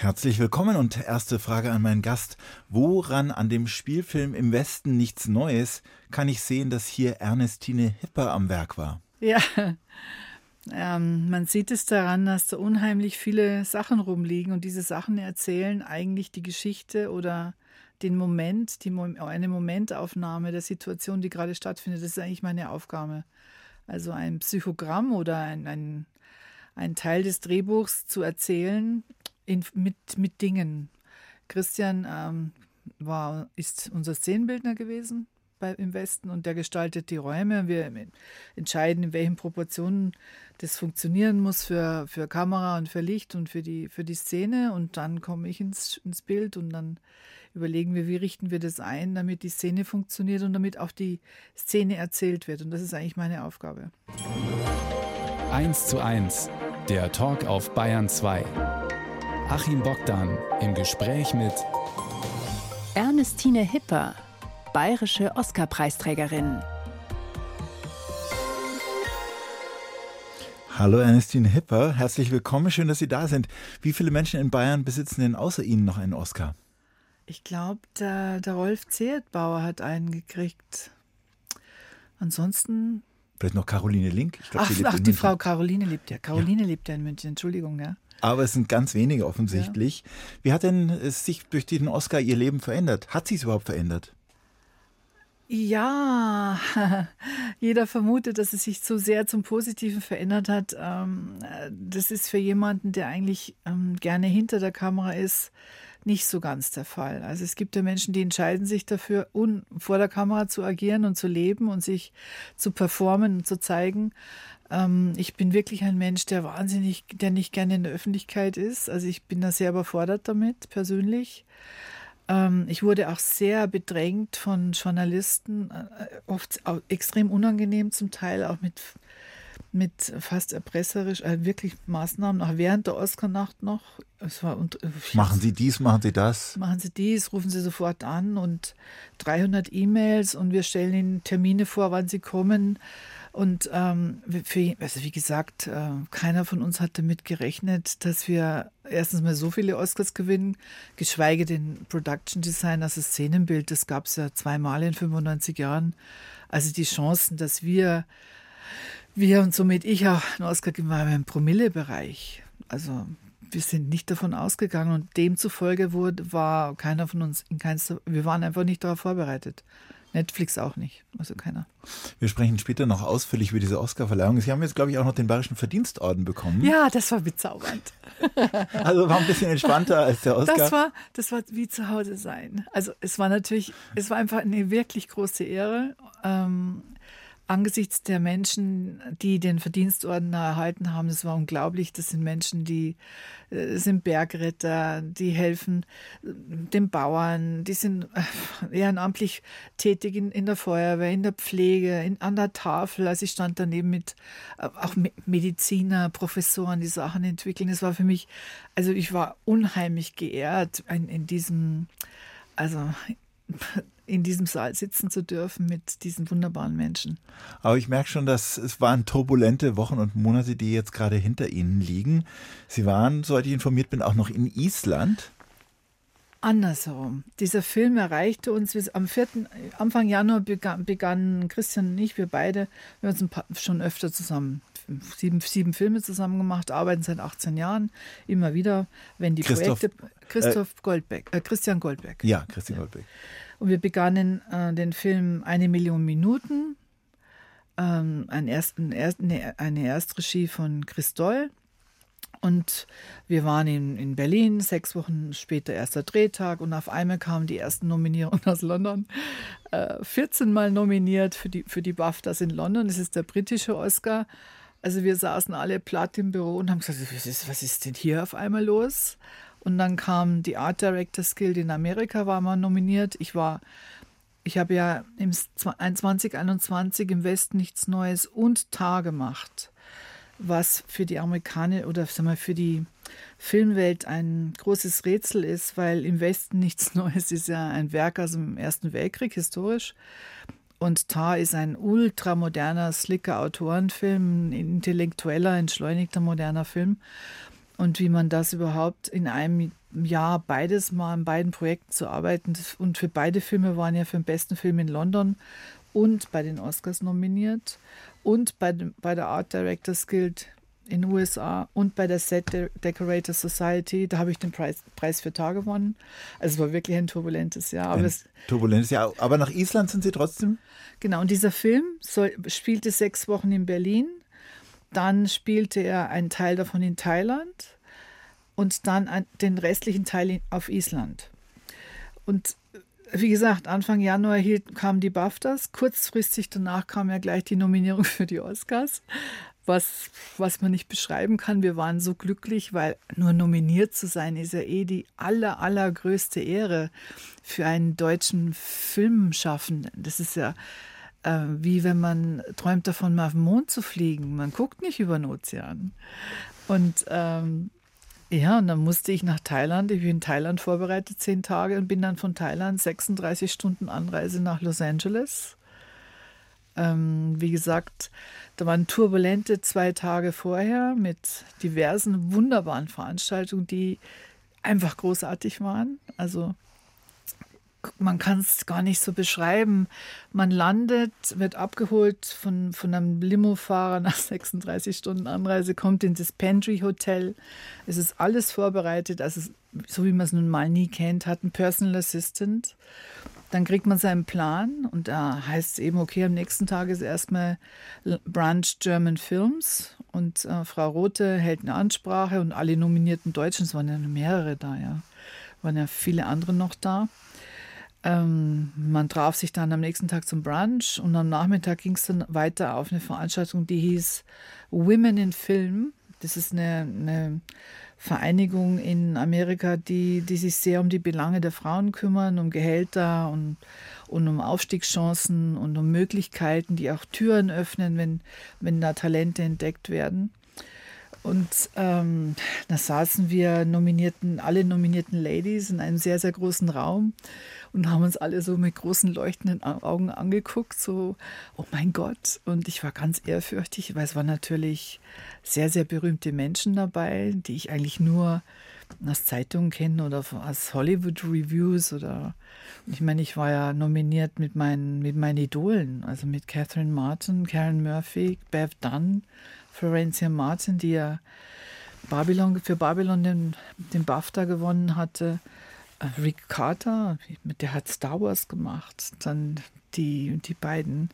Herzlich willkommen und erste Frage an meinen Gast. Woran an dem Spielfilm Im Westen nichts Neues kann ich sehen, dass hier Ernestine Hipper am Werk war? Ja, ähm, man sieht es daran, dass da unheimlich viele Sachen rumliegen und diese Sachen erzählen eigentlich die Geschichte oder den Moment, die, eine Momentaufnahme der Situation, die gerade stattfindet. Das ist eigentlich meine Aufgabe. Also ein Psychogramm oder ein, ein, ein Teil des Drehbuchs zu erzählen in, mit, mit Dingen. Christian ähm, war, ist unser Szenenbildner gewesen bei, im Westen und der gestaltet die Räume. Wir entscheiden, in welchen Proportionen das funktionieren muss für, für Kamera und für Licht und für die, für die Szene. Und dann komme ich ins, ins Bild und dann überlegen wir, wie richten wir das ein, damit die Szene funktioniert und damit auch die Szene erzählt wird. Und das ist eigentlich meine Aufgabe. 1 zu 1, der Talk auf Bayern 2. Achim Bogdan im Gespräch mit Ernestine Hipper, bayerische Oscarpreisträgerin. Hallo Ernestine Hipper, herzlich willkommen, schön, dass Sie da sind. Wie viele Menschen in Bayern besitzen denn außer Ihnen noch einen Oscar? Ich glaube, der, der Rolf Ziertbauer hat einen gekriegt. Ansonsten. Vielleicht noch Caroline Link. Glaub, ach, ach die Frau Caroline lebt ja. Caroline ja. lebt ja in München, Entschuldigung, ja aber es sind ganz wenige offensichtlich. Ja. Wie hat denn es sich durch den Oscar ihr Leben verändert? Hat sie es überhaupt verändert? Ja, jeder vermutet, dass es sich so sehr zum Positiven verändert hat. Ähm, das ist für jemanden, der eigentlich ähm, gerne hinter der Kamera ist, nicht so ganz der Fall. Also es gibt ja Menschen, die entscheiden sich dafür, vor der Kamera zu agieren und zu leben und sich zu performen und zu zeigen. Ähm, ich bin wirklich ein Mensch, der wahnsinnig, der nicht gerne in der Öffentlichkeit ist. Also ich bin da sehr überfordert damit, persönlich. Ähm, ich wurde auch sehr bedrängt von Journalisten, äh, oft extrem unangenehm zum Teil, auch mit mit fast erpresserisch, äh, wirklich Maßnahmen, auch während der Oscar-Nacht noch. Es war, und, äh, machen Sie dies, machen Sie das? Machen Sie dies, rufen Sie sofort an und 300 E-Mails und wir stellen Ihnen Termine vor, wann Sie kommen. Und ähm, für, also wie gesagt, äh, keiner von uns hat damit gerechnet, dass wir erstens mal so viele Oscars gewinnen, geschweige denn Production Design, also Szenenbild, das gab es ja zweimal in 95 Jahren. Also die Chancen, dass wir wir und somit ich auch einen Oscar gewonnen im Promille-Bereich. Also wir sind nicht davon ausgegangen und demzufolge wurde, war keiner von uns in keinster, wir waren einfach nicht darauf vorbereitet. Netflix auch nicht, also keiner. Wir sprechen später noch ausführlich über diese Oscar-Verleihung. Sie haben jetzt, glaube ich, auch noch den Bayerischen Verdienstorden bekommen. Ja, das war bezaubernd. also war ein bisschen entspannter als der Oscar. Das war, das war wie zu Hause sein. Also es war natürlich, es war einfach eine wirklich große Ehre. Ähm, angesichts der Menschen, die den Verdienstorden erhalten haben, das war unglaublich. Das sind Menschen, die äh, sind Bergretter, die helfen äh, den Bauern, die sind äh, ehrenamtlich tätig in, in der Feuerwehr, in der Pflege, in, an der Tafel. Also ich stand daneben mit auch Mediziner, Professoren, die Sachen entwickeln. Das war für mich, also ich war unheimlich geehrt in, in diesem, also in diesem Saal sitzen zu dürfen mit diesen wunderbaren Menschen. Aber ich merke schon, dass es waren turbulente Wochen und Monate, die jetzt gerade hinter Ihnen liegen. Sie waren, soweit ich informiert bin, auch noch in Island. Andersherum. Dieser Film erreichte uns am 4. Anfang Januar begann, begannen Christian und ich, wir beide, wir haben uns schon öfter zusammen, sieben, sieben Filme zusammen gemacht, arbeiten seit 18 Jahren, immer wieder, wenn die Christoph, Projekte. Christoph äh, Goldbeck, äh, Christian Goldbeck. Ja, Christian Goldbeck. Und wir begannen äh, den Film Eine Million Minuten, ähm, ein erst, ein erst, eine, eine Erstregie von Chris Doll. Und wir waren in, in Berlin, sechs Wochen später erster Drehtag und auf einmal kamen die ersten Nominierungen aus London. Äh, 14 Mal nominiert für die, für die BAFTAs in London. Das ist der britische Oscar. Also wir saßen alle platt im Büro und haben gesagt, was ist, was ist denn hier auf einmal los? Und dann kam die Art Directors Guild in Amerika, war mal nominiert. Ich war, ich habe ja im 2021 im Westen nichts Neues und Tar gemacht, was für die Amerikaner oder sag mal, für die Filmwelt ein großes Rätsel ist, weil im Westen nichts Neues ist ja ein Werk aus dem Ersten Weltkrieg, historisch. Und Tar ist ein ultramoderner, slicker Autorenfilm, ein intellektueller, entschleunigter, moderner Film. Und wie man das überhaupt in einem Jahr beides mal an beiden Projekten zu arbeiten. Und für beide Filme waren ja für den besten Film in London und bei den Oscars nominiert und bei, dem, bei der Art Directors Guild in den USA und bei der Set Decorator Society. Da habe ich den Preis, Preis für Tar gewonnen. Also es war wirklich ein turbulentes Jahr. Aber ein turbulentes Jahr. Aber nach Island sind Sie trotzdem? Genau. Und dieser Film soll, spielte sechs Wochen in Berlin. Dann spielte er einen Teil davon in Thailand und dann den restlichen Teil auf Island. Und wie gesagt, Anfang Januar hielt, kamen die BAFTAs. Kurzfristig danach kam ja gleich die Nominierung für die Oscars, was, was man nicht beschreiben kann. Wir waren so glücklich, weil nur nominiert zu sein ist ja eh die aller, allergrößte Ehre für einen deutschen Filmschaffenden. Das ist ja äh, wie wenn man träumt davon, mal auf den Mond zu fliegen. Man guckt nicht über den Ozean. Und ähm, ja, und dann musste ich nach Thailand. Ich bin in Thailand vorbereitet, zehn Tage, und bin dann von Thailand 36 Stunden Anreise nach Los Angeles. Ähm, wie gesagt, da waren turbulente zwei Tage vorher mit diversen wunderbaren Veranstaltungen, die einfach großartig waren. Also man kann es gar nicht so beschreiben. Man landet, wird abgeholt von, von einem Limofahrer nach 36 Stunden Anreise, kommt in das Pantry Hotel. Es ist alles vorbereitet, also so wie man es nun mal nie kennt, hat ein Personal Assistant. Dann kriegt man seinen Plan und da heißt es eben, okay, am nächsten Tag ist erstmal Brunch German Films und äh, Frau Rote hält eine Ansprache und alle nominierten Deutschen, es waren ja mehrere da, ja, waren ja viele andere noch da. Ähm, man traf sich dann am nächsten Tag zum Brunch und am Nachmittag ging es dann weiter auf eine Veranstaltung, die hieß Women in Film. Das ist eine, eine Vereinigung in Amerika, die, die sich sehr um die Belange der Frauen kümmern, um Gehälter und, und um Aufstiegschancen und um Möglichkeiten, die auch Türen öffnen, wenn, wenn da Talente entdeckt werden. Und ähm, da saßen wir nominierten, alle nominierten Ladies in einem sehr, sehr großen Raum und haben uns alle so mit großen leuchtenden Augen angeguckt, so, oh mein Gott. Und ich war ganz ehrfürchtig, weil es waren natürlich sehr, sehr berühmte Menschen dabei, die ich eigentlich nur aus Zeitungen kenne oder aus Hollywood Reviews oder ich meine, ich war ja nominiert mit meinen, mit meinen Idolen, also mit Catherine Martin, Karen Murphy, Bev Dunn, Florencia Martin, die ja Babylon, für Babylon den, den BAFTA gewonnen hatte. Rick Carter, der hat Star Wars gemacht. Dann die, die beiden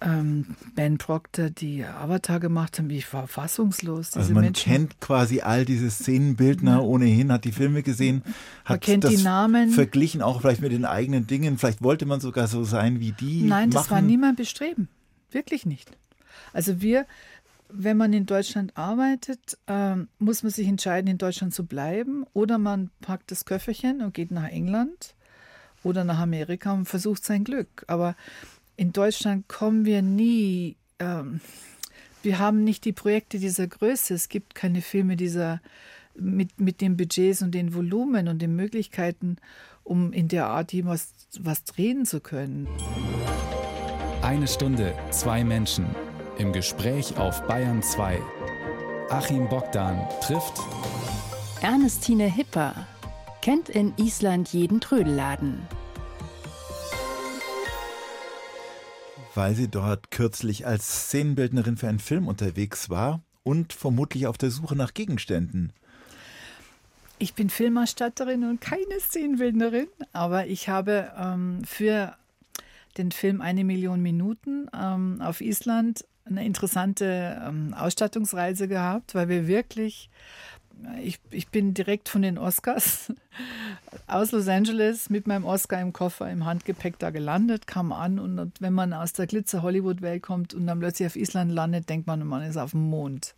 ähm, Ben Proctor, die Avatar gemacht haben. Ich war fassungslos. also man Menschen. kennt quasi all diese Szenenbildner ohnehin, hat die Filme gesehen, hat man kennt das die Namen. verglichen, auch vielleicht mit den eigenen Dingen. Vielleicht wollte man sogar so sein wie die. Nein, machen. das war niemand bestreben. Wirklich nicht. Also wir, wenn man in Deutschland arbeitet, ähm, muss man sich entscheiden, in Deutschland zu bleiben oder man packt das Köfferchen und geht nach England oder nach Amerika und versucht sein Glück. Aber in Deutschland kommen wir nie, ähm, wir haben nicht die Projekte dieser Größe. Es gibt keine Filme dieser mit, mit den Budgets und den Volumen und den Möglichkeiten, um in der Art jemals was drehen zu können. Eine Stunde, zwei Menschen im Gespräch auf Bayern 2. Achim Bogdan trifft Ernestine Hipper. Kennt in Island jeden Trödelladen. Weil sie dort kürzlich als Szenenbildnerin für einen Film unterwegs war und vermutlich auf der Suche nach Gegenständen. Ich bin Filmerstatterin und keine Szenenbildnerin, aber ich habe ähm, für den Film Eine Million Minuten ähm, auf Island eine interessante ähm, Ausstattungsreise gehabt, weil wir wirklich, ich, ich bin direkt von den Oscars aus Los Angeles mit meinem Oscar im Koffer, im Handgepäck da gelandet, kam an und, wenn man aus der Glitzer-Hollywood-Welt kommt und dann plötzlich auf Island landet, denkt man, man ist auf dem Mond.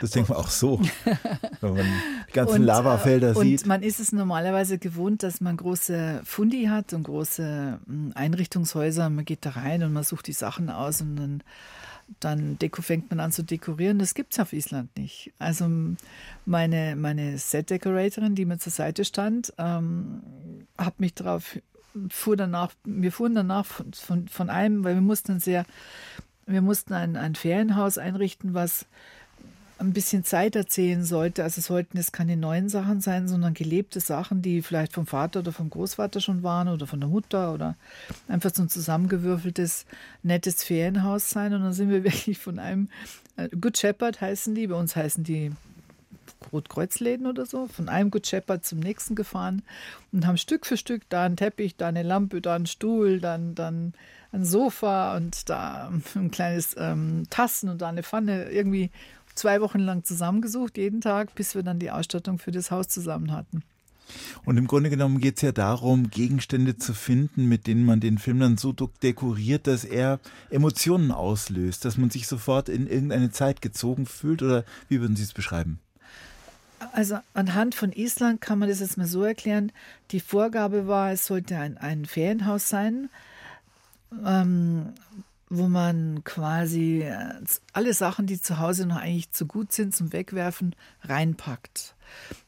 Das denkt man auch so, wenn man die ganzen und, Lavafelder und sieht. Und man ist es normalerweise gewohnt, dass man große Fundi hat und große hm, Einrichtungshäuser. Man geht da rein und man sucht die Sachen aus und dann dann fängt man an zu dekorieren. Das gibt es auf Island nicht. Also meine, meine Set-Decoratorin, die mir zur Seite stand, ähm, hat mich darauf, fuhr danach, wir fuhren danach von, von, von einem, weil wir mussten sehr, wir mussten ein, ein Ferienhaus einrichten, was ein bisschen Zeit erzählen sollte. Also sollten es keine neuen Sachen sein, sondern gelebte Sachen, die vielleicht vom Vater oder vom Großvater schon waren oder von der Mutter oder einfach so ein zusammengewürfeltes, nettes Ferienhaus sein. Und dann sind wir wirklich von einem äh, Good Shepherd heißen die, bei uns heißen die Rotkreuzläden oder so, von einem Good Shepherd zum nächsten gefahren und haben Stück für Stück da einen Teppich, da eine Lampe, da einen Stuhl, dann, dann ein Sofa und da ein kleines ähm, Tassen und da eine Pfanne irgendwie zwei Wochen lang zusammengesucht, jeden Tag, bis wir dann die Ausstattung für das Haus zusammen hatten. Und im Grunde genommen geht es ja darum, Gegenstände zu finden, mit denen man den Film dann so dekoriert, dass er Emotionen auslöst, dass man sich sofort in irgendeine Zeit gezogen fühlt. Oder wie würden Sie es beschreiben? Also anhand von Island kann man das jetzt mal so erklären. Die Vorgabe war, es sollte ein, ein Ferienhaus sein, ähm, wo man quasi äh, alle Sachen, die zu Hause noch eigentlich zu gut sind zum Wegwerfen, reinpackt.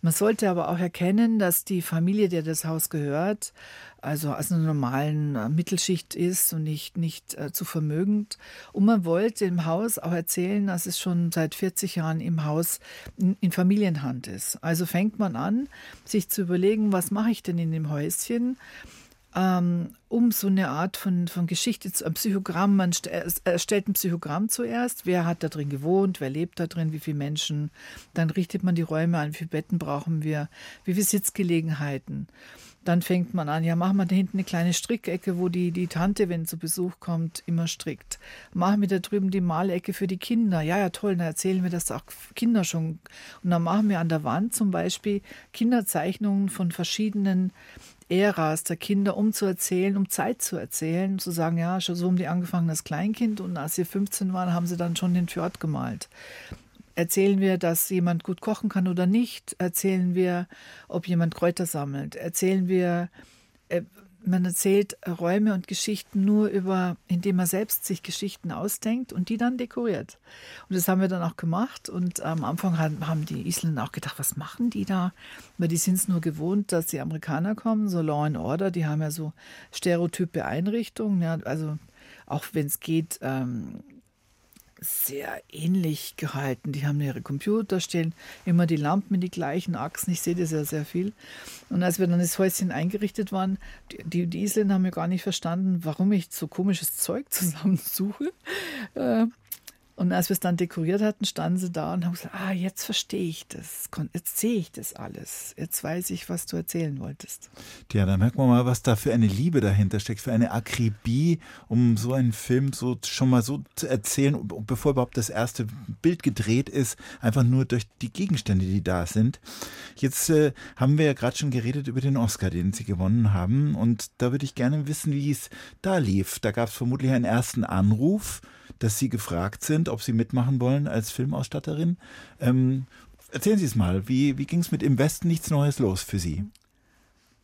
Man sollte aber auch erkennen, dass die Familie, der das Haus gehört, also aus einer normalen äh, Mittelschicht ist und nicht, nicht äh, zu vermögend. Und man wollte im Haus auch erzählen, dass es schon seit 40 Jahren im Haus in Familienhand ist. Also fängt man an, sich zu überlegen, was mache ich denn in dem Häuschen? Ähm, um so eine Art von, von Geschichte, zu, ein Psychogramm, man erstellt ein Psychogramm zuerst, wer hat da drin gewohnt, wer lebt da drin, wie viele Menschen, dann richtet man die Räume an, wie viele Betten brauchen wir, wie viele Sitzgelegenheiten. Dann fängt man an, ja, machen wir da hinten eine kleine Strickecke, wo die, die Tante, wenn zu Besuch kommt, immer strickt. Machen wir da drüben die Malecke für die Kinder. Ja, ja, toll, dann erzählen wir das auch Kinder schon. Und dann machen wir an der Wand zum Beispiel Kinderzeichnungen von verschiedenen Äras der Kinder, um zu erzählen, um Zeit zu erzählen, zu sagen, ja, schon so haben die angefangen als Kleinkind und als sie 15 waren, haben sie dann schon den Fjord gemalt. Erzählen wir, dass jemand gut kochen kann oder nicht? Erzählen wir, ob jemand Kräuter sammelt? Erzählen wir, äh, man erzählt Räume und Geschichten nur über, indem man selbst sich Geschichten ausdenkt und die dann dekoriert. Und das haben wir dann auch gemacht. Und am Anfang haben die Isländer auch gedacht, was machen die da? Weil die sind es nur gewohnt, dass die Amerikaner kommen, so Law and Order, die haben ja so stereotype Einrichtungen. Ja, also auch wenn es geht, ähm, sehr ähnlich gehalten. Die haben ihre Computer stehen, immer die Lampen in die gleichen Achsen. Ich sehe das ja sehr viel. Und als wir dann das Häuschen eingerichtet waren, die, die Isländer haben ja gar nicht verstanden, warum ich so komisches Zeug zusammensuche. Äh, und als wir es dann dekoriert hatten, standen sie da und haben gesagt, ah, jetzt verstehe ich das, jetzt sehe ich das alles, jetzt weiß ich, was du erzählen wolltest. Ja, da merkt man mal, was da für eine Liebe dahinter steckt, für eine Akribie, um so einen Film so schon mal so zu erzählen, bevor überhaupt das erste Bild gedreht ist, einfach nur durch die Gegenstände, die da sind. Jetzt äh, haben wir ja gerade schon geredet über den Oscar, den Sie gewonnen haben und da würde ich gerne wissen, wie es da lief. Da gab es vermutlich einen ersten Anruf dass Sie gefragt sind, ob Sie mitmachen wollen als Filmausstatterin. Ähm, erzählen Sie es mal, wie, wie ging es mit Im Westen nichts Neues los für Sie?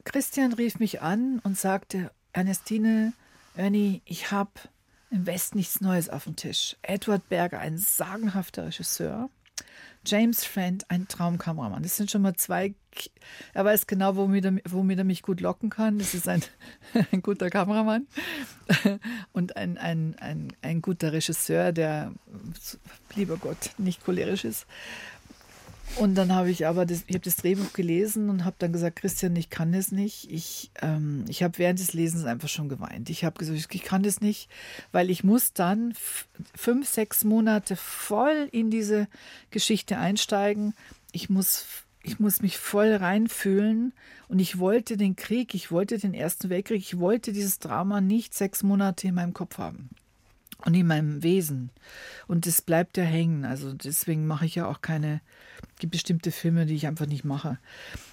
Christian rief mich an und sagte, Ernestine, Ernie, ich habe im Westen nichts Neues auf dem Tisch. Edward Berger, ein sagenhafter Regisseur, James Friend, ein Traumkameramann. Das sind schon mal zwei. Er weiß genau, womit er, womit er mich gut locken kann. Das ist ein, ein guter Kameramann und ein, ein, ein, ein guter Regisseur, der, lieber Gott, nicht cholerisch ist. Und dann habe ich aber das, ich habe das Drehbuch gelesen und habe dann gesagt, Christian, ich kann das nicht. Ich, ähm, ich habe während des Lesens einfach schon geweint. Ich habe gesagt, ich kann das nicht, weil ich muss dann fünf, sechs Monate voll in diese Geschichte einsteigen. Ich muss, ich muss mich voll reinfühlen und ich wollte den Krieg, ich wollte den Ersten Weltkrieg, ich wollte dieses Drama nicht sechs Monate in meinem Kopf haben und in meinem Wesen. Und das bleibt ja hängen. Also deswegen mache ich ja auch keine bestimmte Filme, die ich einfach nicht mache.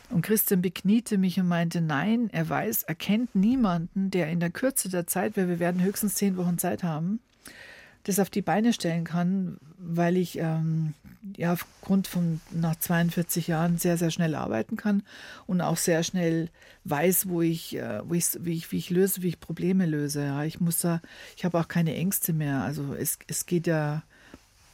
Und Christian bekniete mich und meinte, nein, er weiß, er kennt niemanden, der in der Kürze der Zeit, weil wir werden höchstens zehn Wochen Zeit haben, das auf die Beine stellen kann, weil ich ähm, ja aufgrund von nach 42 Jahren sehr, sehr schnell arbeiten kann und auch sehr schnell weiß, wo ich, äh, wo ich, wie, ich, wie ich löse, wie ich Probleme löse. Ja, ich muss da, ich habe auch keine Ängste mehr. Also es, es geht ja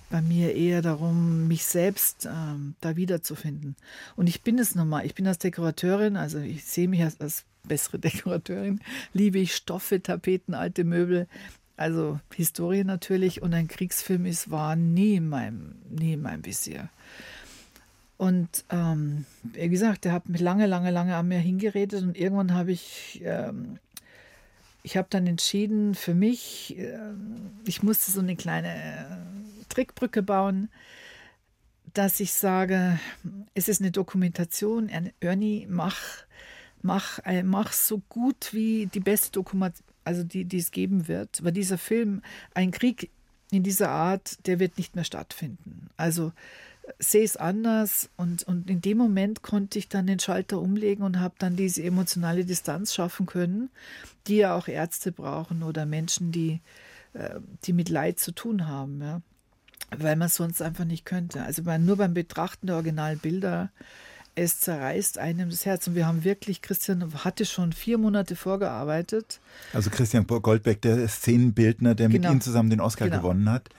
bei mir eher darum, mich selbst ähm, da wiederzufinden. Und ich bin es nochmal. Ich bin als Dekorateurin, also ich sehe mich als, als bessere Dekorateurin, liebe ich Stoffe, Tapeten, alte Möbel, Also Historie natürlich und ein Kriegsfilm ist, war nie in meinem, nie in meinem Visier. Und ähm, wie gesagt, der hat mich lange, lange, lange an mir hingeredet und irgendwann habe ich, ähm, ich habe dann entschieden für mich, äh, ich musste so eine kleine äh, Trickbrücke bauen, dass ich sage, es ist eine Dokumentation, Ernie, mach, mach, äh, mach so gut wie die beste Dokumentation, also die, die es geben wird, weil dieser Film, ein Krieg in dieser Art, der wird nicht mehr stattfinden. Also sehe es anders und, und in dem Moment konnte ich dann den Schalter umlegen und habe dann diese emotionale Distanz schaffen können, die ja auch Ärzte brauchen oder Menschen, die, äh, die mit Leid zu tun haben, ja. weil man sonst einfach nicht könnte. Also nur beim Betrachten der Originalbilder es zerreißt einem das Herz. Und wir haben wirklich, Christian hatte schon vier Monate vorgearbeitet. Also Christian Goldbeck, der Szenenbildner, der genau. mit ihm zusammen den Oscar genau. gewonnen hat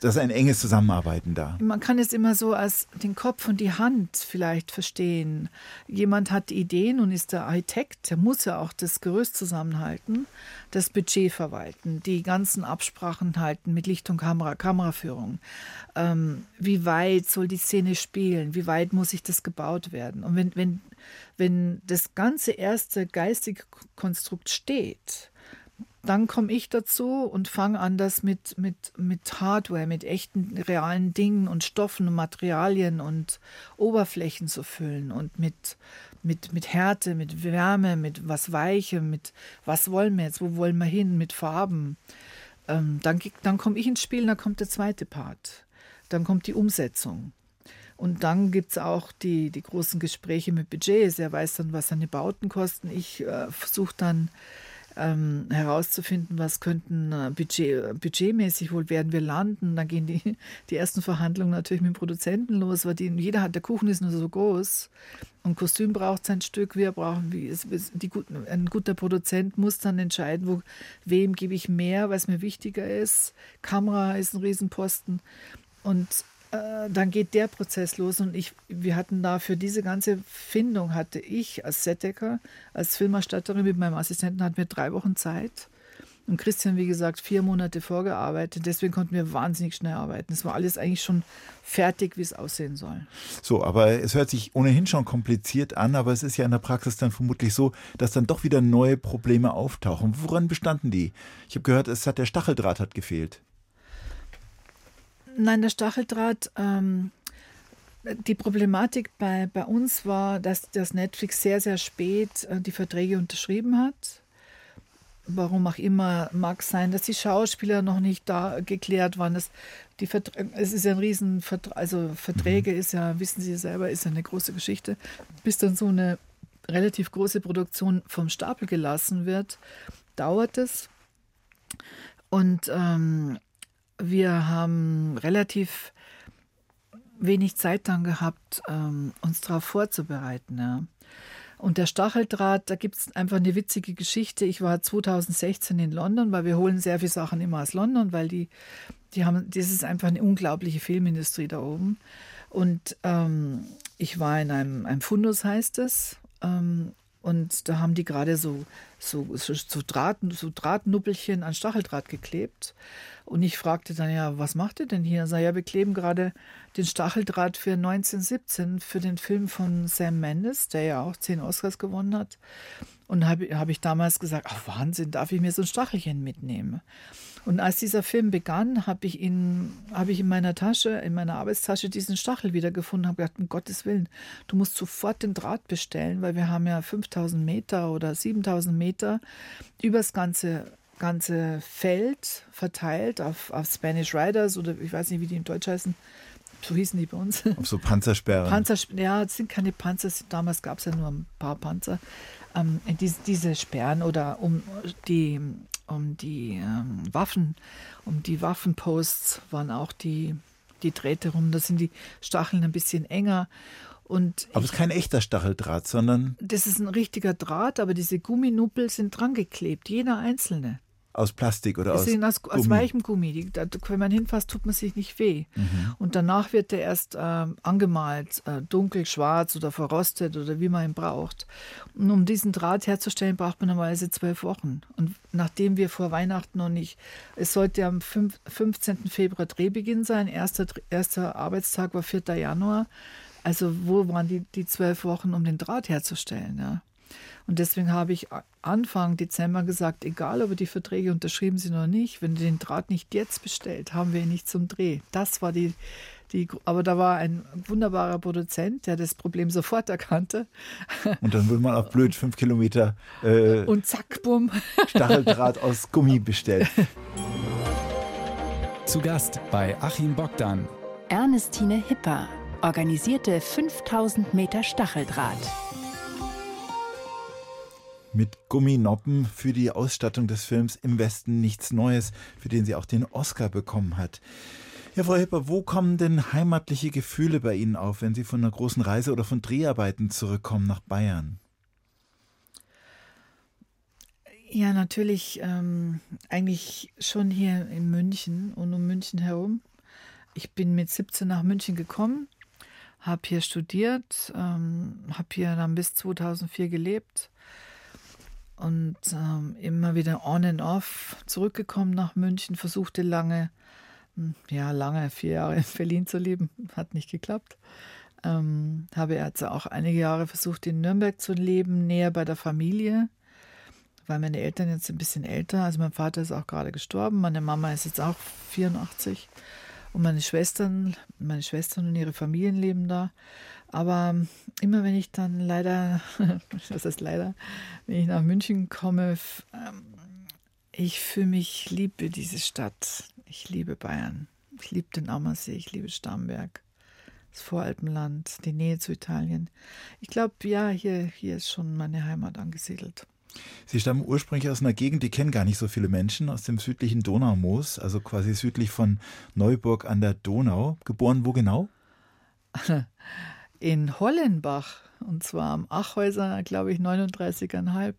das ist ein enges Zusammenarbeiten da. Man kann es immer so als den Kopf und die Hand vielleicht verstehen. Jemand hat Ideen und ist der Architekt, der muss ja auch das Gerüst zusammenhalten, das Budget verwalten, die ganzen Absprachen halten mit Licht und Kamera, Kameraführung. Ähm, wie weit soll die Szene spielen? Wie weit muss sich das gebaut werden? Und wenn, wenn, wenn das ganze erste geistige Konstrukt steht, dann komme ich dazu und fange an, das mit, mit, mit Hardware, mit echten realen Dingen und Stoffen und Materialien und Oberflächen zu füllen und mit, mit, mit Härte, mit Wärme, mit was Weichem, mit was wollen wir jetzt, wo wollen wir hin, mit Farben. Ähm, dann dann komme ich ins Spiel, dann kommt der zweite Part. Dann kommt die Umsetzung. Und dann gibt es auch die, die großen Gespräche mit Budgets. Er weiß dann, was seine Bauten kosten. Ich äh, versuche dann ähm, herauszufinden, was könnten äh, Budget, budgetmäßig wohl werden wir landen. Dann gehen die, die ersten Verhandlungen natürlich mit dem Produzenten los, weil die, jeder hat, der Kuchen ist nur so groß und Kostüm braucht sein Stück, wir brauchen, wie es, die, ein guter Produzent muss dann entscheiden, wo, wem gebe ich mehr, was mir wichtiger ist. Kamera ist ein Riesenposten und äh, dann geht der Prozess los und ich, wir hatten da für diese ganze Findung hatte ich als Setdecker, als Filmerstatterin mit meinem Assistenten hatten wir drei Wochen Zeit. Und Christian, wie gesagt, vier Monate vorgearbeitet. Deswegen konnten wir wahnsinnig schnell arbeiten. Es war alles eigentlich schon fertig, wie es aussehen soll. So, aber es hört sich ohnehin schon kompliziert an, aber es ist ja in der Praxis dann vermutlich so, dass dann doch wieder neue Probleme auftauchen. Woran bestanden die? Ich habe gehört, es hat der Stacheldraht hat gefehlt. Nein, der Stacheldraht. Ähm, die Problematik bei, bei uns war, dass das Netflix sehr, sehr spät äh, die Verträge unterschrieben hat. Warum auch immer mag sein, dass die Schauspieler noch nicht da geklärt waren. Dass die es ist ja ein riesen also Verträge mhm. ist ja, wissen Sie selber, ist ja eine große Geschichte. Bis dann so eine relativ große Produktion vom Stapel gelassen wird, dauert es. Und ähm, wir haben relativ wenig Zeit dann gehabt, ähm, uns darauf vorzubereiten. Ja. Und der Stacheldraht, da gibt es einfach eine witzige Geschichte. Ich war 2016 in London, weil wir holen sehr viele Sachen immer aus London, weil die, die haben, das ist einfach eine unglaubliche Filmindustrie da oben. Und ähm, ich war in einem, einem Fundus, heißt es, ähm, und da haben die gerade so, so, so, so, Draht, so Drahtnuppelchen an Stacheldraht geklebt. Und ich fragte dann, ja, was macht ihr denn hier? Er sagt, ja, wir kleben gerade den Stacheldraht für 1917 für den Film von Sam Mendes, der ja auch zehn Oscars gewonnen hat. Und habe hab ich damals gesagt, ach Wahnsinn, darf ich mir so ein Stachelchen mitnehmen? Und als dieser Film begann, habe ich, ihn, hab ich in meiner Tasche, in meiner Arbeitstasche diesen Stachel wiedergefunden, habe gedacht, um Gottes Willen, du musst sofort den Draht bestellen, weil wir haben ja 5000 Meter oder 7000 Meter übers ganze ganze Feld verteilt auf, auf Spanish Riders oder ich weiß nicht, wie die in Deutsch heißen. So hießen die bei uns. Auf so Panzersperren. Panzersperren, ja, es sind keine Panzer. Damals gab es ja nur ein paar Panzer. Ähm, diese, diese Sperren oder um die um die ähm, Waffen, um die Waffenposts waren auch die, die Drähte rum. Da sind die Stacheln ein bisschen enger. Und aber es ist kein echter Stacheldraht, sondern. Das ist ein richtiger Draht, aber diese Gumminuppel sind dran geklebt, jeder einzelne. aus Plastik oder aus, aus, aus, aus weichem Gummi. Da, wenn man hinfasst, tut man sich nicht weh. Mhm. Und danach wird der erst äh, angemalt, äh, dunkel, schwarz oder verrostet oder wie man ihn braucht. Und um diesen Draht herzustellen, braucht man normalerweise zwölf Wochen. Und nachdem wir vor Weihnachten noch nicht, es sollte am 5, 15. Februar Drehbeginn sein, erster, erster Arbeitstag war 4. Januar. Also wo waren die, die zwölf Wochen, um den Draht herzustellen? Ja? Und deswegen habe ich Anfang Dezember gesagt, egal ob wir die Verträge unterschrieben sind oder nicht, wenn du den Draht nicht jetzt bestellt, haben wir ihn nicht zum Dreh. Das war die, die, aber da war ein wunderbarer Produzent, der das Problem sofort erkannte. Und dann wurde man auch blöd fünf Kilometer äh, und zack, bumm. Stacheldraht aus Gummi bestellt. Zu Gast bei Achim Bogdan. Ernestine Hipper organisierte 5000 Meter Stacheldraht mit Gumminoppen für die Ausstattung des Films Im Westen nichts Neues, für den sie auch den Oscar bekommen hat. Ja, Frau Hipper, wo kommen denn heimatliche Gefühle bei Ihnen auf, wenn Sie von einer großen Reise oder von Dreharbeiten zurückkommen nach Bayern? Ja, natürlich ähm, eigentlich schon hier in München und um München herum. Ich bin mit 17 nach München gekommen, habe hier studiert, ähm, habe hier dann bis 2004 gelebt und ähm, immer wieder on and off zurückgekommen nach München, versuchte lange, hm, ja, lange, vier Jahre in Berlin zu leben, hat nicht geklappt. Ähm, habe jetzt auch einige Jahre versucht, in Nürnberg zu leben, näher bei der Familie, weil meine Eltern jetzt ein bisschen älter, also mein Vater ist auch gerade gestorben, meine Mama ist jetzt auch 84 und meine Schwestern, meine Schwestern und ihre Familien leben da. Aber immer wenn ich dann leider, was heißt leider, wenn ich nach München komme, ähm, ich fühle mich, liebe diese Stadt. Ich liebe Bayern. Ich liebe den Ammersee, ich liebe Starnberg, das Voralpenland, die Nähe zu Italien. Ich glaube, ja, hier, hier ist schon meine Heimat angesiedelt. Sie stammen ursprünglich aus einer Gegend, die kennen gar nicht so viele Menschen, aus dem südlichen Donaumoos, also quasi südlich von Neuburg an der Donau. Geboren wo genau? in Hollenbach. Und zwar am Achhäuser, glaube ich, 39,5.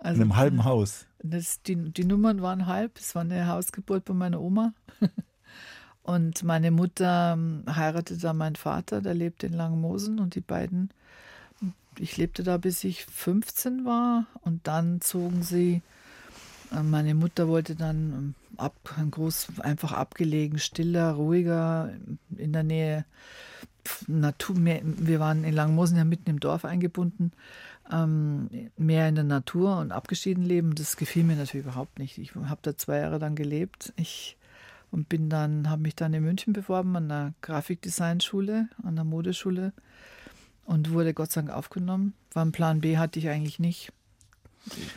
Also, in einem halben Haus. Das, die, die Nummern waren halb. Es war eine Hausgeburt bei meiner Oma. Und meine Mutter ähm, heiratete da meinen Vater, der lebt in Langmosen. Und die beiden, ich lebte da bis ich 15 war. Und dann zogen sie, äh, meine Mutter wollte dann ähm, ab, groß, einfach abgelegen, stiller, ruhiger, in der Nähe Natur, mehr, wir waren in Langmosen ja mitten im Dorf eingebunden, ähm, mehr in der Natur und abgeschieden leben. Das gefiel mir natürlich überhaupt nicht. Ich habe da zwei Jahre dann gelebt. Ich und bin dann, habe mich dann in München beworben an der Grafikdesignschule, an der Modeschule und wurde Gott sei Dank aufgenommen. War ein Plan B hatte ich eigentlich nicht.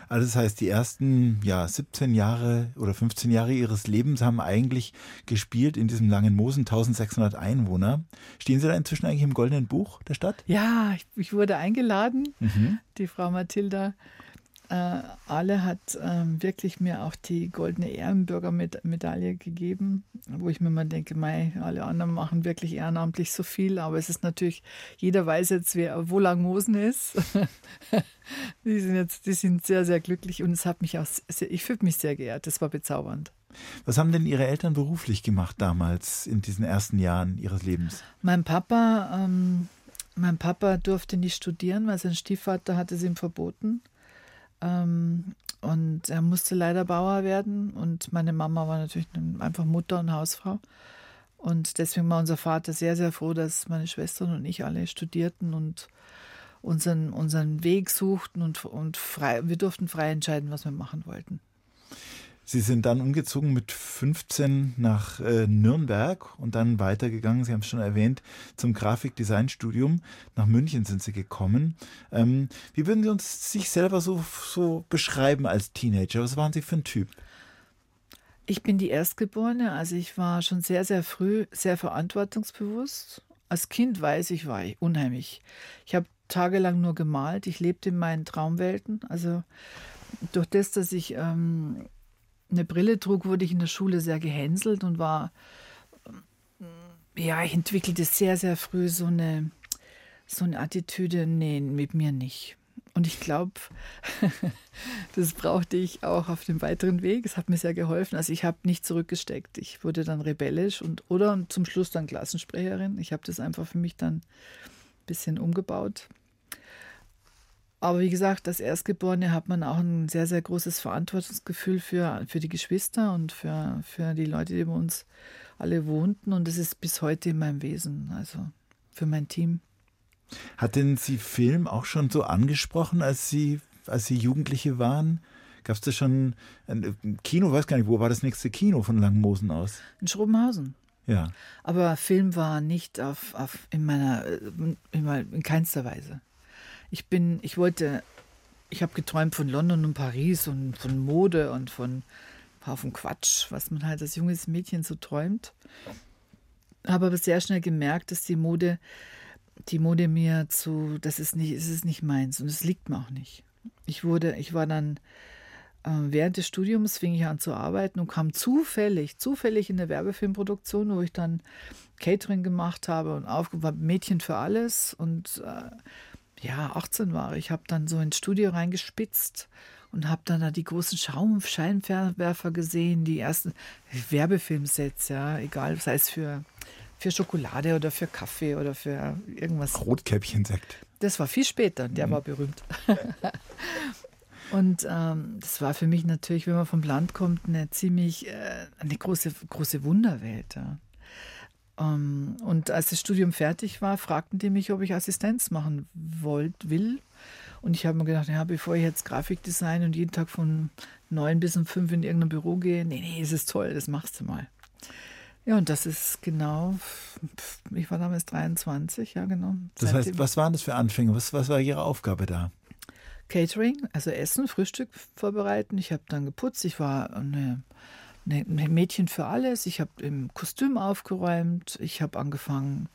Also das heißt, die ersten ja, 17 Jahre oder 15 Jahre ihres Lebens haben eigentlich gespielt in diesem langen Mosen, 1600 Einwohner. Stehen Sie da inzwischen eigentlich im goldenen Buch der Stadt? Ja, ich, ich wurde eingeladen. Mhm. Die Frau Mathilda äh, alle hat ähm, wirklich mir auch die goldene Ehrenbürgermedaille gegeben, wo ich mir mal denke, mei, alle anderen machen wirklich ehrenamtlich so viel, aber es ist natürlich, jeder weiß jetzt, wer wo Langmosen ist. die sind jetzt, die sind sehr, sehr glücklich und es hat mich auch, sehr, ich fühle mich sehr geehrt, das war bezaubernd. Was haben denn Ihre Eltern beruflich gemacht damals in diesen ersten Jahren Ihres Lebens? Mein Papa, ähm, mein Papa durfte nicht studieren, weil sein Stiefvater hatte es ihm verboten. Ähm, und er musste leider Bauer werden und meine Mama war natürlich einfach Mutter und Hausfrau. Und deswegen war unser Vater sehr, sehr froh, dass meine Schwestern und ich alle studierten und unseren, unseren Weg suchten und, und frei, wir durften frei entscheiden, was wir machen wollten. Sie sind dann umgezogen mit 15 nach äh, Nürnberg und dann weitergegangen, Sie haben es schon erwähnt, zum Grafikdesignstudium. Nach München sind Sie gekommen. Ähm, wie würden Sie uns sich selber so, so beschreiben als Teenager? Was waren Sie für ein Typ? Ich bin die Erstgeborene, also ich war schon sehr, sehr früh sehr verantwortungsbewusst. Als Kind weiß ich, war ich unheimlich. Ich habe tagelang nur gemalt, ich lebte in meinen Traumwelten. Also durch das, dass ich ähm, eine Brille trug, wurde ich in der Schule sehr gehänselt und war, ja, ich entwickelte sehr, sehr früh so eine, so eine Attitüde, nee, mit mir nicht. Und ich glaube, das brauchte ich auch auf dem weiteren Weg. Es hat mir sehr geholfen. Also ich habe nicht zurückgesteckt. Ich wurde dann rebellisch und oder zum Schluss dann Klassensprecherin. Ich habe das einfach für mich dann ein bisschen umgebaut. Aber wie gesagt, als Erstgeborene hat man auch ein sehr, sehr großes Verantwortungsgefühl für, für die Geschwister und für, für die Leute, die bei uns alle wohnten. Und das ist bis heute in meinem Wesen, also für mein Team. Hat denn Sie Film auch schon so angesprochen, als Sie, als Sie Jugendliche waren? Gab es da schon ein Kino, weiß gar nicht, wo war das nächste Kino von Langmosen aus? In Schrobenhausen. Ja. Aber Film war nicht auf, auf in meiner, in, in keinster Weise. Ich bin, ich wollte, ich habe geträumt von London und Paris und von Mode und von Haufen Quatsch, was man halt als junges Mädchen so träumt. Habe aber sehr schnell gemerkt, dass die Mode die Mode mir zu, das ist nicht, es ist nicht meins und es liegt mir auch nicht. Ich wurde, ich war dann äh, während des Studiums fing ich an zu arbeiten und kam zufällig, zufällig in der Werbefilmproduktion, wo ich dann Catering gemacht habe und aufgebaut Mädchen für alles und äh, ja, 18 war ich, habe dann so ins Studio reingespitzt und habe dann da die großen Schaumscheinwerfer gesehen, die ersten Werbefilmsets, ja, egal, sei es für für Schokolade oder für Kaffee oder für irgendwas. Rotkäppchensekt. Das war viel später, der mhm. war berühmt. Und ähm, das war für mich natürlich, wenn man vom Land kommt, eine ziemlich äh, eine große, große Wunderwelt. Ja. Ähm, und als das Studium fertig war, fragten die mich, ob ich Assistenz machen wollt, will. Und ich habe mir gedacht, ja, bevor ich jetzt Grafikdesign und jeden Tag von neun bis um fünf in irgendein Büro gehe, nee, nee, es ist toll, das machst du mal. Ja, und das ist genau, ich war damals 23, ja genau. Das heißt, was waren das für Anfänge? Was, was war Ihre Aufgabe da? Catering, also Essen, Frühstück vorbereiten. Ich habe dann geputzt. Ich war eine ein Mädchen für alles. Ich habe im Kostüm aufgeräumt. Ich habe angefangen,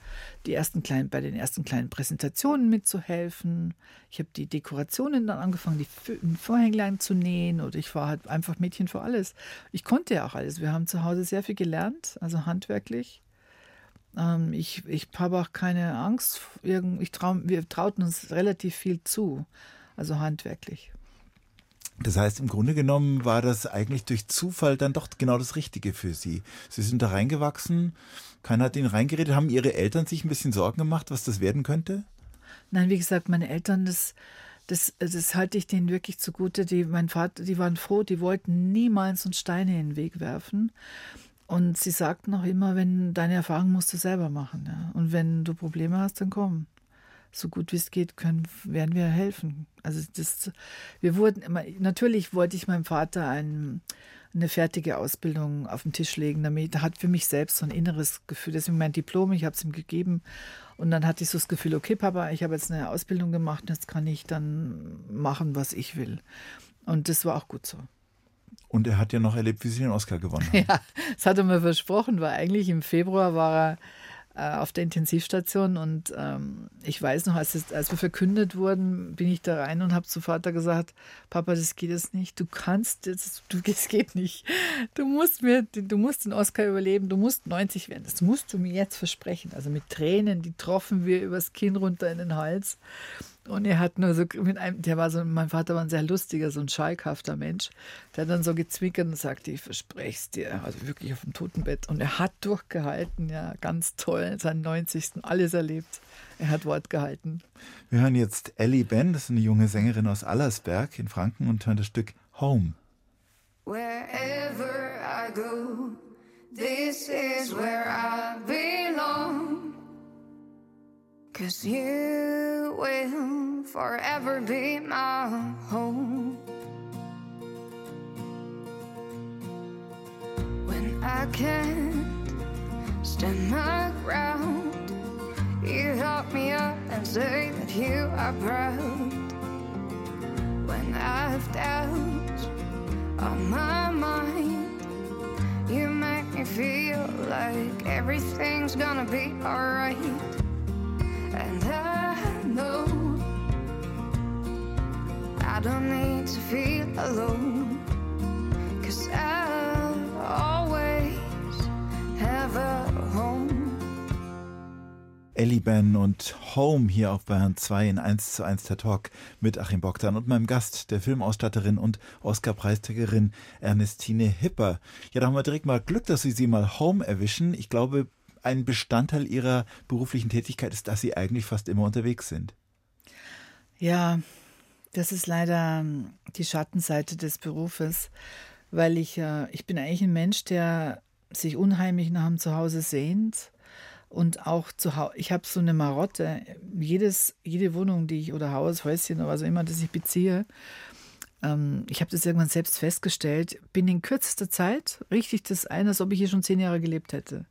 die ersten kleinen, bei den ersten kleinen Präsentationen mitzuhelfen. Ich habe die Dekorationen dann angefangen, die Vorhänglein zu nähen. Oder ich war halt einfach Mädchen für alles. Ich konnte ja auch alles. Wir haben zu Hause sehr viel gelernt, also handwerklich. Ähm, ich ich habe auch keine Angst. Ich trau, wir trauten uns relativ viel zu, also handwerklich. Das heißt, im Grunde genommen war das eigentlich durch Zufall dann doch genau das Richtige für Sie. Sie sind da reingewachsen, keiner hat Ihnen reingeredet. Haben Ihre Eltern sich ein bisschen Sorgen gemacht, was das werden könnte? Nein, wie gesagt, meine Eltern, das, das, das halte ich denen wirklich zugute. Die, mein Vater, die waren froh, die wollten niemals uns Steine in den Weg werfen. Und sie sagten auch immer, wenn deine Erfahrung musst du selber machen. Ja? Und wenn du Probleme hast, dann komm so gut wie es geht, können, werden wir helfen. Also das, wir wurden immer, natürlich wollte ich meinem Vater ein, eine fertige Ausbildung auf den Tisch legen, damit er hat für mich selbst so ein inneres Gefühl. Deswegen mein Diplom, ich habe es ihm gegeben und dann hatte ich so das Gefühl, okay, Papa, ich habe jetzt eine Ausbildung gemacht, jetzt kann ich dann machen, was ich will. Und das war auch gut so. Und er hat ja noch erlebt, wie Sie den Oscar gewonnen haben. Ja, das hat er mir versprochen, weil eigentlich im Februar war er auf der Intensivstation und ähm, ich weiß noch, als, es, als wir verkündet wurden, bin ich da rein und habe zu Vater gesagt, Papa, das geht jetzt nicht, du kannst, das, du, das geht nicht, du musst mir, du musst den Oscar überleben, du musst 90 werden, das musst du mir jetzt versprechen. Also mit Tränen, die troffen wir übers Kinn runter in den Hals und er hat nur so mit einem, der war so, mein Vater war ein sehr lustiger, so ein schalkhafter Mensch. Der hat dann so gezwickert und sagte, ich verspreche es dir, also wirklich auf dem Totenbett. Und er hat durchgehalten, ja, ganz toll, seinen 90. alles erlebt. Er hat Wort gehalten. Wir hören jetzt Ellie Ben, das ist eine junge Sängerin aus Allersberg in Franken und hören das Stück Home. Wherever I go, this is where I belong. Cause you will forever be my home. When I can't stand my ground, you help me up and say that you are proud. When I've doubts on my mind, you make me feel like everything's gonna be alright. Don't need to feel alone. Cause I always have a home. Ellie Ben und Home hier auf Bayern 2 in 1 zu 1 der Talk mit Achim Bogdan und meinem Gast, der Filmausstatterin und Oscar-Preisträgerin Ernestine Hipper. Ja, da haben wir direkt mal Glück, dass Sie sie mal Home erwischen. Ich glaube, ein Bestandteil Ihrer beruflichen Tätigkeit ist, dass Sie eigentlich fast immer unterwegs sind. Ja, das ist leider ähm, die Schattenseite des Berufes, weil ich, äh, ich bin eigentlich ein Mensch, der sich unheimlich nach dem Zuhause sehnt und auch zu Hause, ich habe so eine Marotte, jedes, jede Wohnung, die ich oder Haus, Häuschen oder was auch immer, das ich beziehe, ähm, ich habe das irgendwann selbst festgestellt, bin in kürzester Zeit richtig das ein, als ob ich hier schon zehn Jahre gelebt hätte.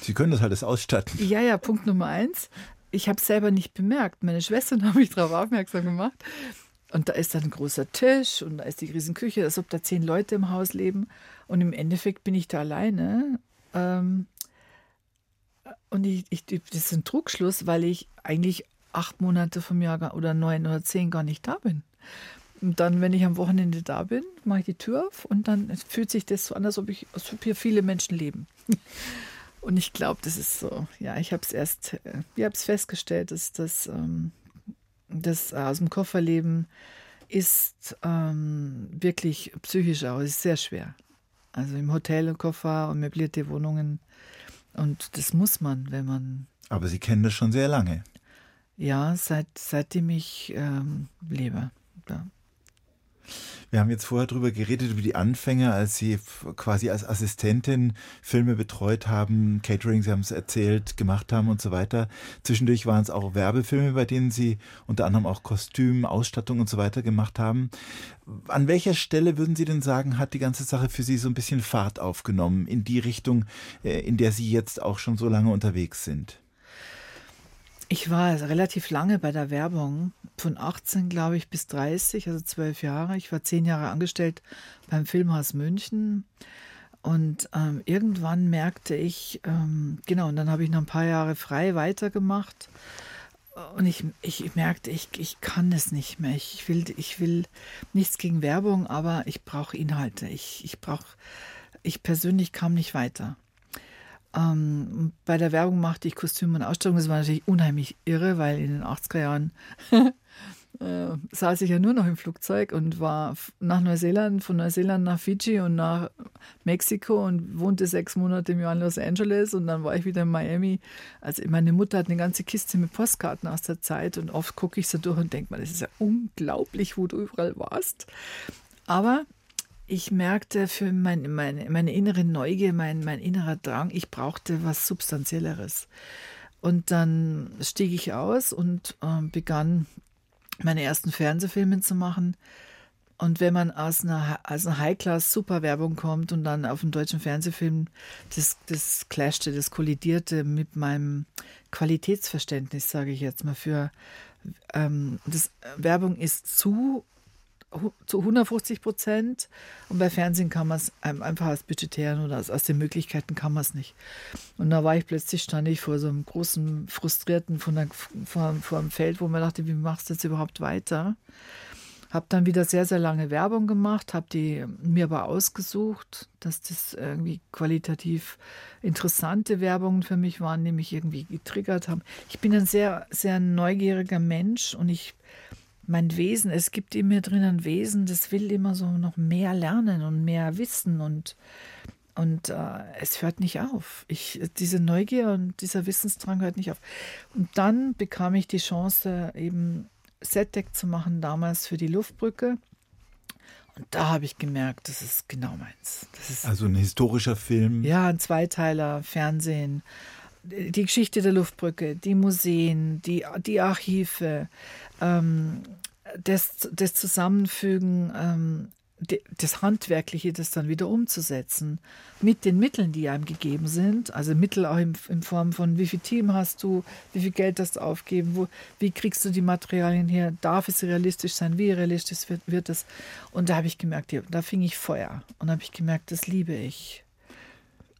Sie können das alles ausstatten. Ja, ja, Punkt Nummer eins. Ich habe es selber nicht bemerkt. Meine Schwestern haben mich darauf aufmerksam gemacht. Und da ist dann ein großer Tisch und da ist die Riesenküche, als ob da zehn Leute im Haus leben. Und im Endeffekt bin ich da alleine. Ähm, und ich, ich, das ist ein Trugschluss, weil ich eigentlich acht Monate vom Jahr oder neun oder zehn gar nicht da bin. Und dann, wenn ich am Wochenende da bin, mache ich die Tür auf und dann fühlt sich das so an, als ob, ich, als ob hier viele Menschen leben. Und ich glaube, das ist so. Ja, ich habe es erst, äh, ich festgestellt, dass das, ähm, das aus dem Kofferleben ist ähm, wirklich psychisch auch, ist sehr schwer. Also im Hotel und Koffer und möblierte Wohnungen und das muss man, wenn man. Aber Sie kennen das schon sehr lange. Ja, seit, seitdem ich ähm, lebe. Ja. Wir haben jetzt vorher darüber geredet, über die Anfänge, als Sie quasi als Assistentin Filme betreut haben, Catering, Sie haben es erzählt, gemacht haben und so weiter. Zwischendurch waren es auch Werbefilme, bei denen Sie unter anderem auch Kostüm, Ausstattung und so weiter gemacht haben. An welcher Stelle würden Sie denn sagen, hat die ganze Sache für Sie so ein bisschen Fahrt aufgenommen in die Richtung, äh, in der Sie jetzt auch schon so lange unterwegs sind? Ich war relativ lange bei der Werbung, von 18, glaube ich, bis 30, also zwölf Jahre. Ich war zehn Jahre angestellt beim Filmhaus München. Und ähm, irgendwann merkte ich, ähm, genau, und dann habe ich noch ein paar Jahre frei weitergemacht. Und ich, ich merkte, ich, ich kann es nicht mehr. Ich will, ich will nichts gegen Werbung, aber ich brauche Inhalte. Ich, ich brauche, ich persönlich kam nicht weiter. Ähm, bei der Werbung machte ich Kostüm und Ausstattung. Das war natürlich unheimlich irre, weil in den 80er Jahren äh, saß ich ja nur noch im Flugzeug und war nach Neuseeland, von Neuseeland nach Fiji und nach Mexiko und wohnte sechs Monate im Jahr in Los Angeles und dann war ich wieder in Miami. Also meine Mutter hat eine ganze Kiste mit Postkarten aus der Zeit und oft gucke ich so durch und denke mal, das ist ja unglaublich, wo du überall warst. Aber ich merkte für mein, meine, meine innere Neugier, mein, mein innerer Drang, ich brauchte was Substanzielleres. Und dann stieg ich aus und äh, begann meine ersten Fernsehfilme zu machen. Und wenn man aus einer, aus einer High-Class-Superwerbung kommt und dann auf einen deutschen Fernsehfilm, das, das clashte, das kollidierte mit meinem Qualitätsverständnis, sage ich jetzt mal, für ähm, das, Werbung ist zu zu 150 Prozent. Und bei Fernsehen kann man es einfach aus budgetären oder aus, aus den Möglichkeiten kann man es nicht. Und da war ich plötzlich, stand ich vor so einem großen, frustrierten, von der, vor, vor einem Feld, wo man dachte, wie machst du jetzt überhaupt weiter? Habe dann wieder sehr, sehr lange Werbung gemacht, habe die mir aber ausgesucht, dass das irgendwie qualitativ interessante Werbungen für mich waren, die mich irgendwie getriggert haben. Ich bin ein sehr, sehr neugieriger Mensch und ich mein Wesen, es gibt in mir drin ein Wesen, das will immer so noch mehr lernen und mehr wissen und, und äh, es hört nicht auf. Ich, diese Neugier und dieser Wissensdrang hört nicht auf. Und dann bekam ich die Chance, eben Setdeck zu machen, damals für die Luftbrücke. Und da habe ich gemerkt, das ist genau meins. Ist, also ein historischer Film. Ja, ein Zweiteiler, Fernsehen die Geschichte der Luftbrücke, die Museen, die, die Archive, ähm, das, das Zusammenfügen, ähm, das Handwerkliche, das dann wieder umzusetzen mit den Mitteln, die einem gegeben sind. Also Mittel auch in, in Form von, wie viel Team hast du, wie viel Geld hast du aufgeben, wo, wie kriegst du die Materialien her, darf es realistisch sein, wie realistisch wird, wird es. Und da habe ich gemerkt, da fing ich Feuer und habe ich gemerkt, das liebe ich.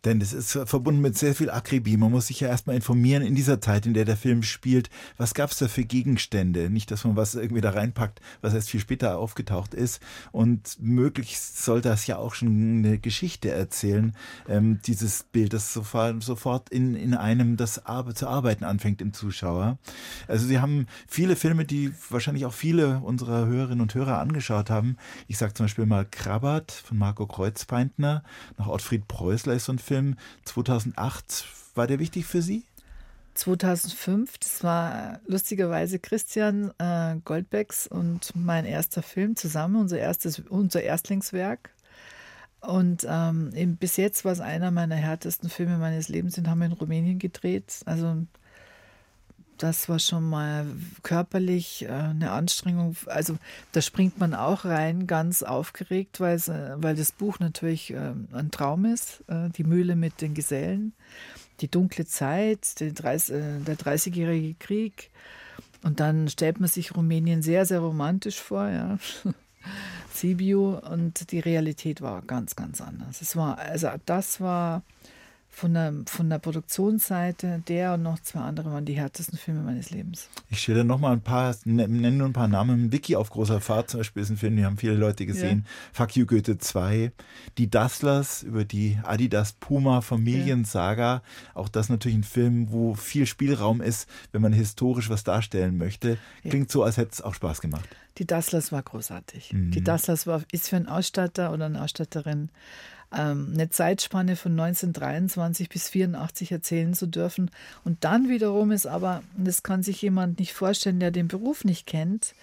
Denn es ist verbunden mit sehr viel Akribie. Man muss sich ja erstmal informieren in dieser Zeit, in der der Film spielt. Was gab es da für Gegenstände? Nicht, dass man was irgendwie da reinpackt, was erst viel später aufgetaucht ist. Und möglichst soll das ja auch schon eine Geschichte erzählen. Ähm, dieses Bild, das sofort, in, in einem das Ar zu arbeiten anfängt im Zuschauer. Also Sie haben viele Filme, die wahrscheinlich auch viele unserer Hörerinnen und Hörer angeschaut haben. Ich sage zum Beispiel mal Krabbert von Marco Kreuzpeintner. Nach Ottfried Preußler ist so ein Film 2008. War der wichtig für Sie? 2005, das war lustigerweise Christian äh, Goldbecks und mein erster Film zusammen, unser erstes, unser Erstlingswerk. Und ähm, bis jetzt war es einer meiner härtesten Filme meines Lebens, den haben wir in Rumänien gedreht. Also das war schon mal körperlich äh, eine Anstrengung. Also da springt man auch rein, ganz aufgeregt, weil, äh, weil das Buch natürlich äh, ein Traum ist. die Mühle mit den Gesellen, die dunkle Zeit, der 30-jährige Krieg. Und dann stellt man sich Rumänien sehr, sehr romantisch vor, ja. Sibiu und die Realität war ganz, ganz anders. Es war, also das war von der, von der Produktionsseite, der und noch zwei andere waren die härtesten Filme meines Lebens. Ich stelle noch mal ein paar, ne, nenne nur ein paar Namen. Wiki auf großer Fahrt zum Beispiel ist ein Film, den haben viele Leute gesehen. Ja. Fuck You Goethe 2. Die Dasslers über die Adidas Puma Familiensaga. Ja. Auch das natürlich ein Film, wo viel Spielraum ist, wenn man historisch was darstellen möchte. Klingt ja. so, als hätte es auch Spaß gemacht. Die Dasslers war großartig. Mhm. Die Dasslers war, ist für einen Ausstatter oder eine Ausstatterin ähm, eine Zeitspanne von 1923 bis 84 erzählen zu dürfen. Und dann wiederum ist aber, das kann sich jemand nicht vorstellen, der den Beruf nicht kennt,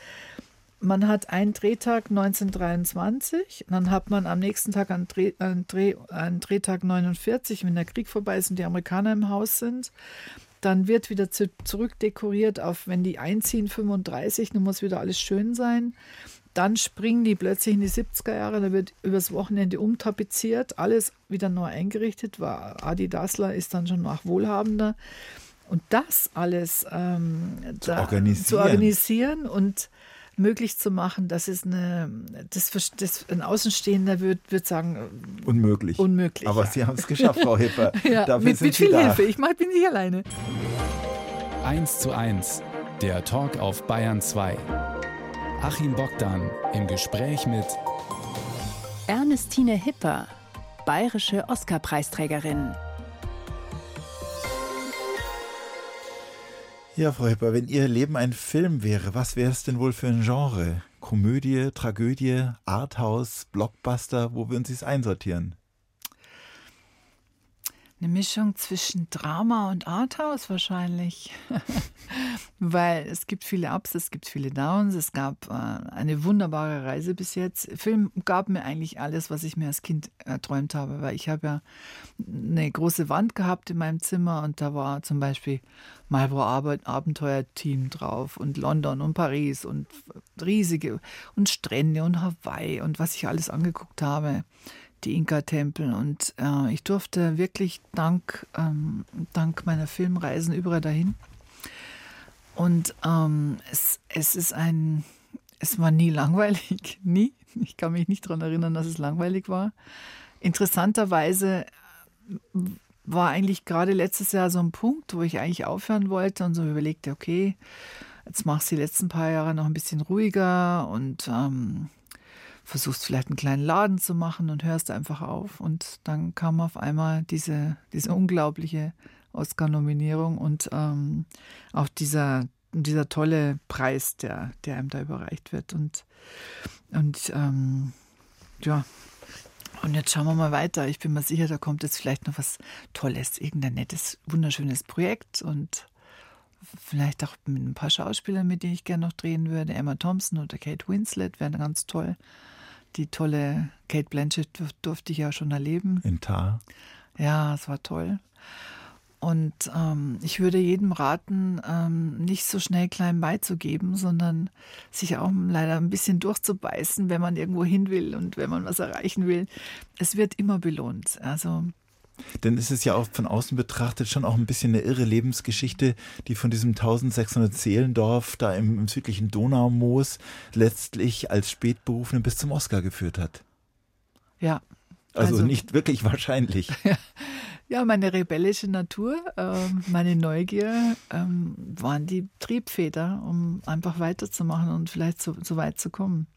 man hat einen Drehtag 1923, dann hat man am nächsten Tag einen, Dreh, einen, Dreh, einen Drehtag 49, wenn der Krieg vorbei ist und die Amerikaner im Haus sind. Dann wird wieder zu, zurückdekoriert auf, wenn die einziehen, 35, dann muss wieder alles schön sein. Dann springen die plötzlich in die 70er Jahre, da wird übers Wochenende umtapeziert, alles wieder neu eingerichtet. War Adi Dassler ist dann schon noch wohlhabender. Und das alles ähm, zu, da, organisieren. zu, organisieren. und möglich zu machen, das ist eine, das, das ein Außenstehender wird, wird sagen, unmöglich. Unmöglich. Aber ja. Sie haben es geschafft, Frau Hipper. ja, Dafür mit, mit viel da. Hilfe. Ich bin nicht alleine. 1 zu 1, der Talk auf Bayern 2. Achim Bogdan im Gespräch mit Ernestine Hipper, bayerische Oscarpreisträgerin. Ja, Frau Hipper, wenn Ihr Leben ein Film wäre, was wäre es denn wohl für ein Genre? Komödie, Tragödie, Arthouse, Blockbuster, wo würden Sie es einsortieren? Eine Mischung zwischen Drama und Arthouse wahrscheinlich. Weil es gibt viele Ups, es gibt viele Downs. Es gab äh, eine wunderbare Reise bis jetzt. Film gab mir eigentlich alles, was ich mir als Kind erträumt habe. Weil ich habe ja eine große Wand gehabt in meinem Zimmer und da war zum Beispiel Marlboro Abenteuer-Team drauf und London und Paris und riesige und Strände und Hawaii und was ich alles angeguckt habe die Inka-Tempel. Und äh, ich durfte wirklich dank, ähm, dank meiner Filmreisen überall dahin. Und ähm, es, es ist ein, es war nie langweilig, nie. Ich kann mich nicht daran erinnern, dass es langweilig war. Interessanterweise war eigentlich gerade letztes Jahr so ein Punkt, wo ich eigentlich aufhören wollte und so überlegte, okay, jetzt machst du die letzten paar Jahre noch ein bisschen ruhiger und ähm, versuchst vielleicht einen kleinen Laden zu machen und hörst einfach auf. Und dann kam auf einmal diese, diese unglaubliche Oscar-Nominierung und ähm, auch dieser, dieser tolle Preis, der, der einem da überreicht wird. Und, und ähm, ja, und jetzt schauen wir mal weiter. Ich bin mir sicher, da kommt jetzt vielleicht noch was Tolles, irgendein nettes, wunderschönes Projekt und vielleicht auch mit ein paar Schauspielern, mit denen ich gerne noch drehen würde. Emma Thompson oder Kate Winslet wären ganz toll die tolle Kate Blanchett durfte ich ja schon erleben. In Tar. Ja, es war toll. Und ähm, ich würde jedem raten, ähm, nicht so schnell klein beizugeben, sondern sich auch leider ein bisschen durchzubeißen, wenn man irgendwo hin will und wenn man was erreichen will. Es wird immer belohnt. Also denn es ist ja auch von außen betrachtet schon auch ein bisschen eine irre Lebensgeschichte, die von diesem 1600 Seelendorf da im, im südlichen Donaumoos letztlich als Spätberufene bis zum Oscar geführt hat. Ja. Also, also nicht wirklich wahrscheinlich. Ja, meine rebellische Natur, ähm, meine Neugier ähm, waren die Triebfeder, um einfach weiterzumachen und vielleicht so, so weit zu kommen.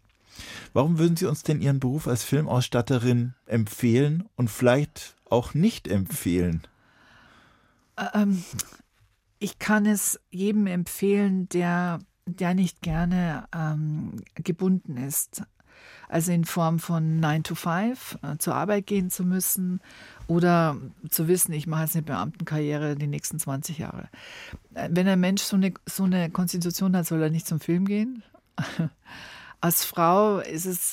Warum würden Sie uns denn Ihren Beruf als Filmausstatterin empfehlen und vielleicht auch nicht empfehlen? Ähm, ich kann es jedem empfehlen, der, der nicht gerne ähm, gebunden ist. Also in Form von 9 to 5 äh, zur Arbeit gehen zu müssen oder zu wissen, ich mache jetzt eine Beamtenkarriere die nächsten 20 Jahre. Äh, wenn ein Mensch so eine, so eine Konstitution hat, soll er nicht zum Film gehen. Als Frau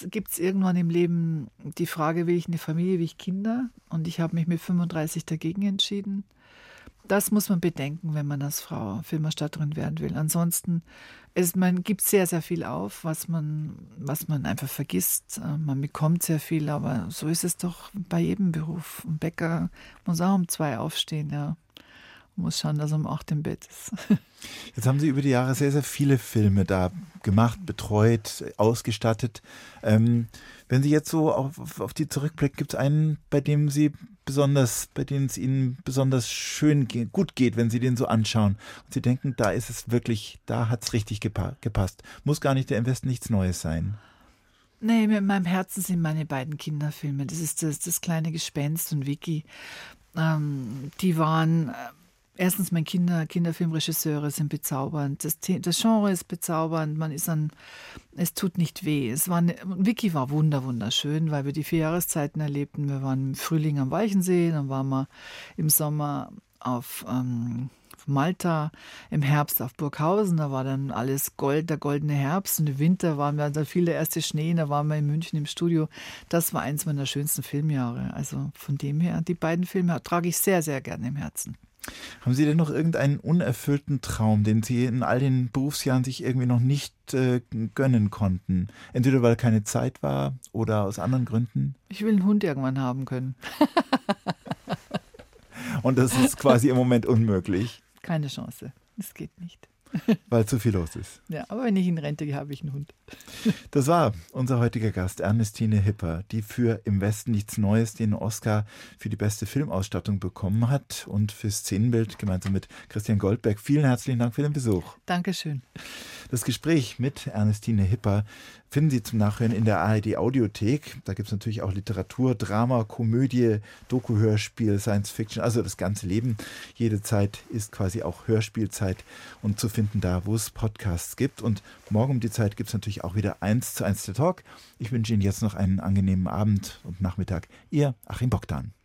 gibt es irgendwann im Leben die Frage, will ich eine Familie, will ich Kinder? Und ich habe mich mit 35 dagegen entschieden. Das muss man bedenken, wenn man als Frau Filmerstatterin werden will. Ansonsten ist man gibt sehr, sehr viel auf, was man, was man einfach vergisst. Äh, man bekommt sehr viel, aber so ist es doch bei jedem Beruf. Ein Bäcker muss auch um zwei aufstehen, ja muss schauen, dass er um acht im Bett ist. Jetzt haben Sie über die Jahre sehr, sehr viele Filme da gemacht, betreut, ausgestattet. Ähm, wenn Sie jetzt so auf, auf die zurückblicken, gibt es einen, bei dem Sie besonders, bei dem es Ihnen besonders schön geht, gut geht, wenn Sie den so anschauen und Sie denken, da ist es wirklich, da hat es richtig gepa gepasst. Muss gar nicht der Invest nichts Neues sein. Nee, mit meinem Herzen sind meine beiden Kinderfilme. Das ist das, das kleine Gespenst und Vicky. Ähm, die waren äh, Erstens, mein Kinder, Kinderfilmregisseure sind bezaubernd. Das, das, Genre ist bezaubernd. Man ist an, es tut nicht weh. Es war eine, Vicky war wunder, wunderschön, weil wir die vier Jahreszeiten erlebten. Wir waren im Frühling am Weichensee, dann waren wir im Sommer auf, ähm, Malta, im Herbst auf Burghausen. Da war dann alles Gold, der goldene Herbst. Und im Winter waren wir, da fiel der erste Schnee, da waren wir in München im Studio. Das war eins meiner schönsten Filmjahre. Also von dem her, die beiden Filme trage ich sehr, sehr gerne im Herzen. Haben Sie denn noch irgendeinen unerfüllten Traum, den Sie in all den Berufsjahren sich irgendwie noch nicht äh, gönnen konnten? Entweder weil keine Zeit war oder aus anderen Gründen? Ich will einen Hund irgendwann haben können. Und das ist quasi im Moment unmöglich. Keine Chance. Das geht nicht. Weil zu viel los ist. Ja, aber wenn ich in Rente gehe, habe ich einen Hund. Das war unser heutiger Gast, Ernestine Hipper, die für Im Westen nichts Neues den Oscar für die beste Filmausstattung bekommen hat und für Szenenbild gemeinsam mit Christian Goldberg. Vielen herzlichen Dank für den Besuch. Dankeschön. Das Gespräch mit Ernestine Hipper finden Sie zum Nachhören in der ARD Audiothek. Da gibt es natürlich auch Literatur, Drama, Komödie, Doku-Hörspiel, Science Fiction, also das ganze Leben. Jede Zeit ist quasi auch Hörspielzeit und zu finden da, wo es Podcasts gibt. Und morgen um die Zeit gibt es natürlich auch wieder eins zu eins der Talk. Ich wünsche Ihnen jetzt noch einen angenehmen Abend und Nachmittag. Ihr Achim Bogdan.